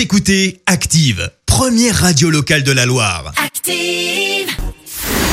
Vous écoutez Active, première radio locale de la Loire. Active.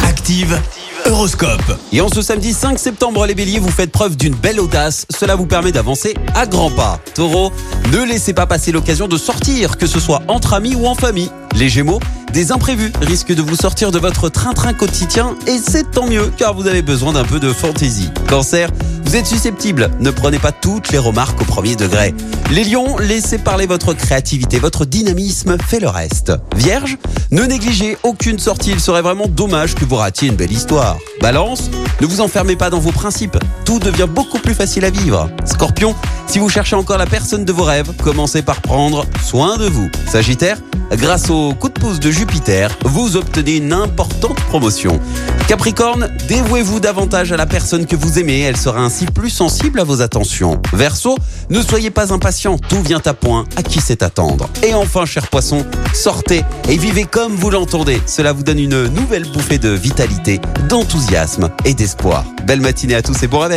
Active, Horoscope. Et en ce samedi 5 septembre, les béliers, vous faites preuve d'une belle audace. Cela vous permet d'avancer à grands pas. Taureau, ne laissez pas passer l'occasion de sortir, que ce soit entre amis ou en famille. Les gémeaux, des imprévus risquent de vous sortir de votre train-train quotidien et c'est tant mieux car vous avez besoin d'un peu de fantaisie. Cancer, vous êtes susceptible, ne prenez pas toutes les remarques au premier degré. Les lions, laissez parler votre créativité, votre dynamisme fait le reste. Vierge, ne négligez aucune sortie, il serait vraiment dommage que vous ratiez une belle histoire. Balance, ne vous enfermez pas dans vos principes, tout devient beaucoup plus facile à vivre. Scorpion, si vous cherchez encore la personne de vos rêves, commencez par prendre soin de vous. Sagittaire, grâce au coup de pouce de Jupiter, vous obtenez une importante promotion. Capricorne, dévouez-vous davantage à la personne que vous aimez, elle sera ainsi plus sensible à vos attentions. Verseau, ne soyez pas impatient, tout vient à point, à qui c'est attendre. Et enfin, cher poisson, sortez et vivez comme vous l'entendez. Cela vous donne une nouvelle bouffée de vitalité, d'enthousiasme et d'espoir. Belle matinée à tous et bon réveil.